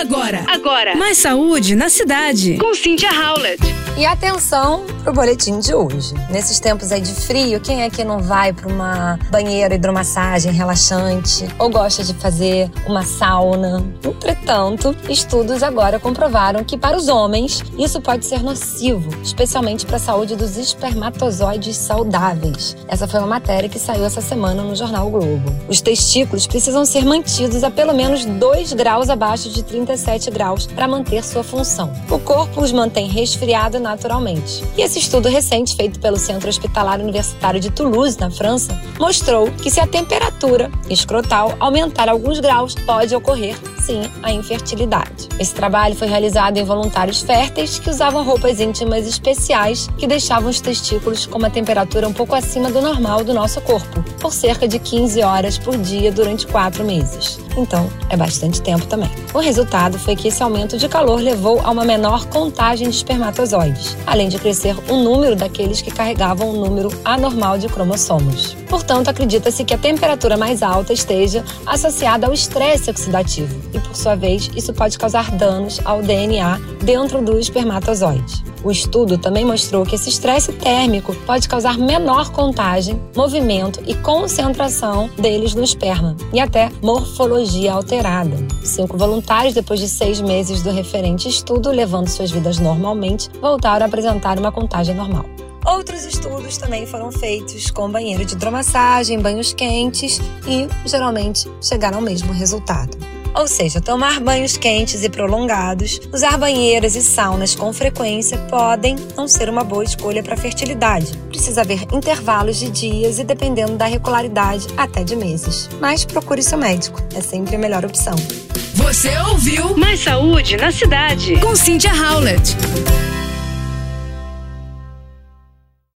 Agora. Agora. Mais saúde na cidade. Com Cynthia Howlett. E atenção pro boletim de hoje. Nesses tempos aí de frio, quem é que não vai para uma banheira hidromassagem relaxante ou gosta de fazer uma sauna? Entretanto, estudos agora comprovaram que para os homens isso pode ser nocivo, especialmente para a saúde dos espermatozoides saudáveis. Essa foi uma matéria que saiu essa semana no jornal o Globo. Os testículos precisam ser mantidos a pelo menos 2 graus abaixo de 37 graus para manter sua função. O corpo os mantém resfriados naturalmente. E esse estudo recente, feito pelo Centro Hospitalar Universitário de Toulouse, na França, mostrou que se a temperatura escrotal aumentar alguns graus, pode ocorrer, sim, a infertilidade. Esse trabalho foi realizado em voluntários férteis que usavam roupas íntimas especiais que deixavam os testículos com uma temperatura um pouco acima do normal do nosso corpo, por cerca de 15 horas por dia durante quatro meses. Então, é bastante tempo também. O resultado foi que esse aumento de calor levou a uma menor contagem de espermatozoides, além de crescer o número daqueles que carregavam um número anormal de cromossomos. Portanto, acredita-se que a temperatura mais alta esteja associada ao estresse oxidativo e, por sua vez, isso pode causar danos ao DNA dentro do espermatozoide. O estudo também mostrou que esse estresse térmico pode causar menor contagem, movimento e concentração deles no esperma e até morfologia alterada. Cinco voluntários, depois de seis meses do referente estudo, levando suas vidas normalmente, voltaram a apresentar uma contagem normal. Outros estudos também foram feitos com banheiro de hidromassagem, banhos quentes e geralmente chegaram ao mesmo resultado. Ou seja, tomar banhos quentes e prolongados, usar banheiras e saunas com frequência podem não ser uma boa escolha para a fertilidade. Precisa haver intervalos de dias e, dependendo da regularidade, até de meses. Mas procure seu médico, é sempre a melhor opção. Você ouviu Mais saúde na cidade. com Cynthia Howlett.